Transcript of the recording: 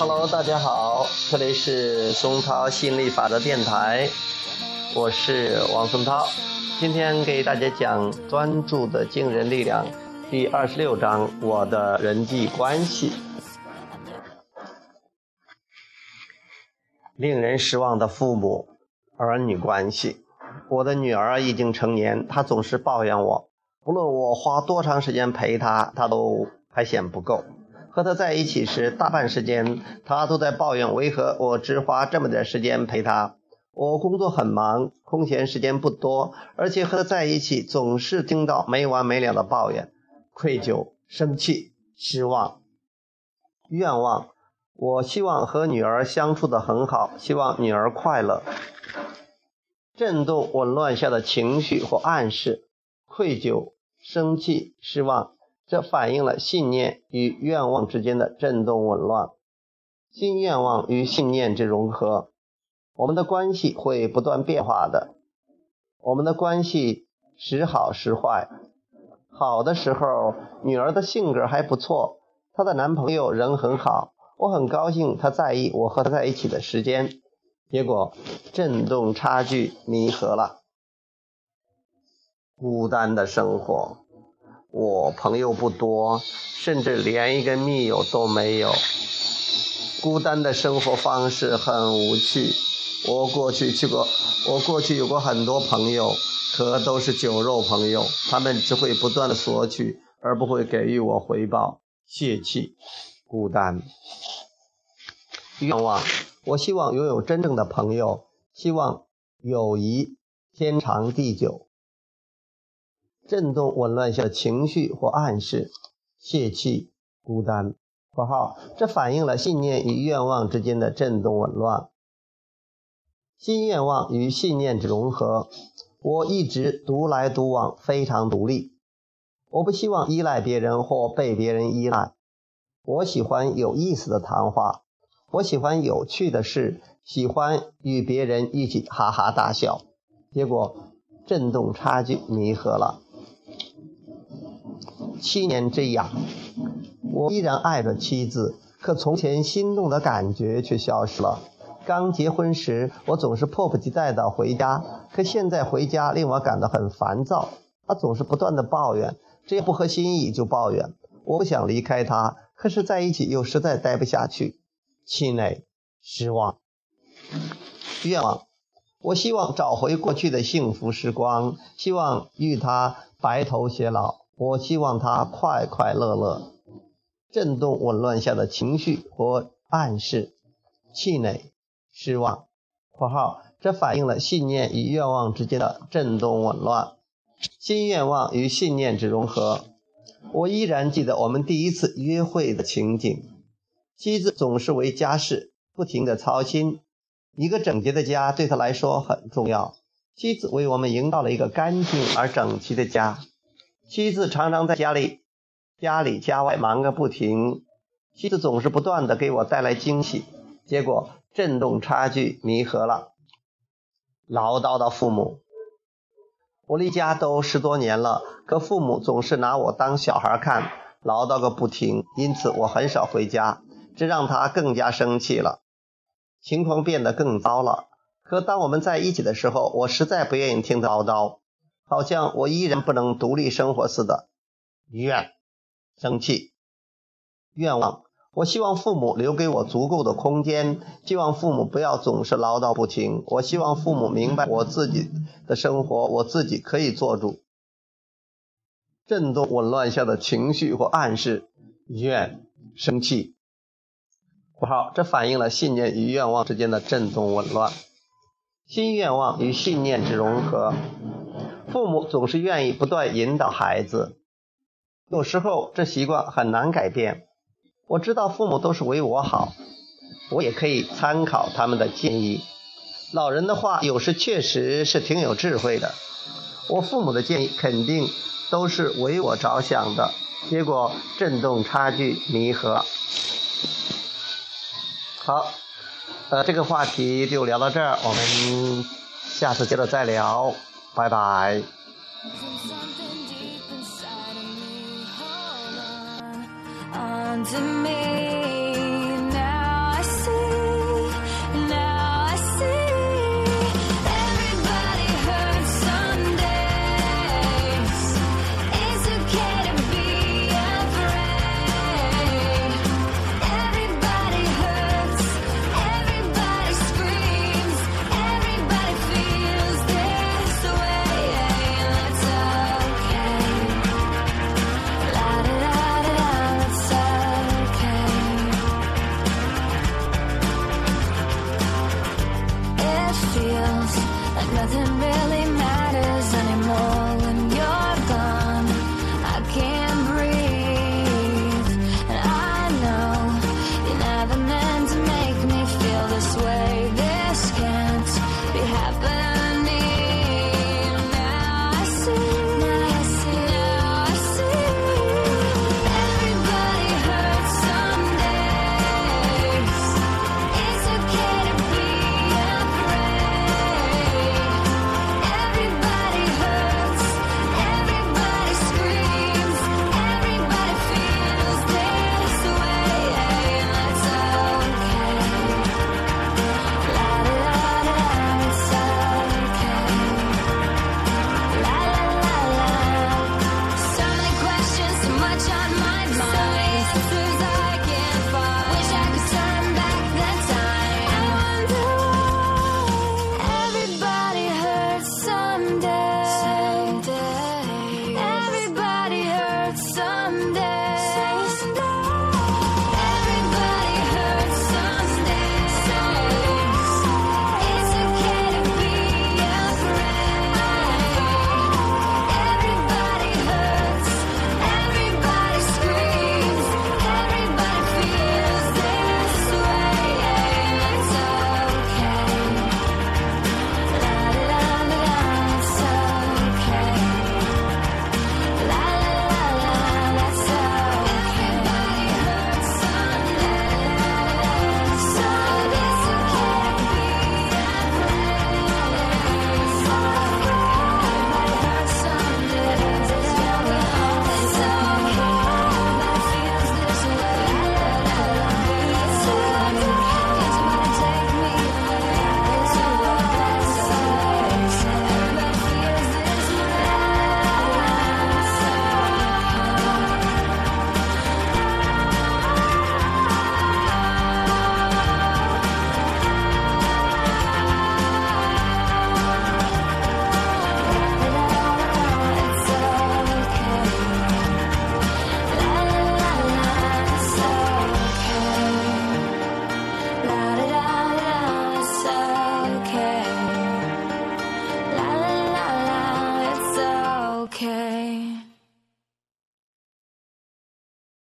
Hello，大家好，这里是松涛心理法则电台，我是王松涛，今天给大家讲专注的惊人力量第二十六章，我的人际关系。令人失望的父母儿女关系。我的女儿已经成年，她总是抱怨我，无论我花多长时间陪她，她都还嫌不够。和他在一起时，大半时间他都在抱怨为何我只花这么点时间陪他。我工作很忙，空闲时间不多，而且和他在一起总是听到没完没了的抱怨、愧疚、生气、失望、愿望。我希望和女儿相处的很好，希望女儿快乐。震动紊乱下的情绪或暗示，愧疚、生气、失望，这反映了信念与愿望之间的震动紊乱。新愿望与信念之融合，我们的关系会不断变化的。我们的关系时好时坏，好的时候，女儿的性格还不错，她的男朋友人很好，我很高兴她在意我和她在一起的时间。结果，震动差距弥合了。孤单的生活，我朋友不多，甚至连一个密友都没有。孤单的生活方式很无趣。我过去去过，我过去有过很多朋友，可都是酒肉朋友，他们只会不断的索取，而不会给予我回报。泄气，孤单，愿望。我希望拥有真正的朋友，希望友谊天长地久。震动紊乱下的情绪或暗示，泄气、孤单。括号，这反映了信念与愿望之间的震动紊乱。新愿望与信念之融合。我一直独来独往，非常独立。我不希望依赖别人或被别人依赖。我喜欢有意思的谈话。我喜欢有趣的事，喜欢与别人一起哈哈大笑。结果，震动差距弥合了。七年之痒，我依然爱着妻子，可从前心动的感觉却消失了。刚结婚时，我总是迫不及待地回家，可现在回家令我感到很烦躁。他总是不断地抱怨，只要不合心意就抱怨。我不想离开他，可是在一起又实在待不下去。气馁、失望、愿望。我希望找回过去的幸福时光，希望与他白头偕老。我希望他快快乐乐。震动紊乱下的情绪和暗示，气馁、失望。括号，这反映了信念与愿望之间的震动紊乱。新愿望与信念之融合。我依然记得我们第一次约会的情景。妻子总是为家事不停地操心，一个整洁的家对她来说很重要。妻子为我们营造了一个干净而整齐的家。妻子常常在家里、家里家外忙个不停。妻子总是不断的给我带来惊喜，结果震动差距弥合了。唠叨的父母，我离家都十多年了，可父母总是拿我当小孩看，唠叨个不停，因此我很少回家。这让他更加生气了，情况变得更糟了。可当我们在一起的时候，我实在不愿意听他唠叨，好像我依然不能独立生活似的。怨、生气、愿望。我希望父母留给我足够的空间，希望父母不要总是唠叨不停。我希望父母明白我自己的生活，我自己可以做主。震动紊乱下的情绪或暗示，怨、生气。括号，这反映了信念与愿望之间的震动紊乱。新愿望与信念之融合。父母总是愿意不断引导孩子，有时候这习惯很难改变。我知道父母都是为我好，我也可以参考他们的建议。老人的话有时确实是挺有智慧的。我父母的建议肯定都是为我着想的，结果震动差距弥合。好，呃，这个话题就聊到这儿，我们下次接着再聊，拜拜。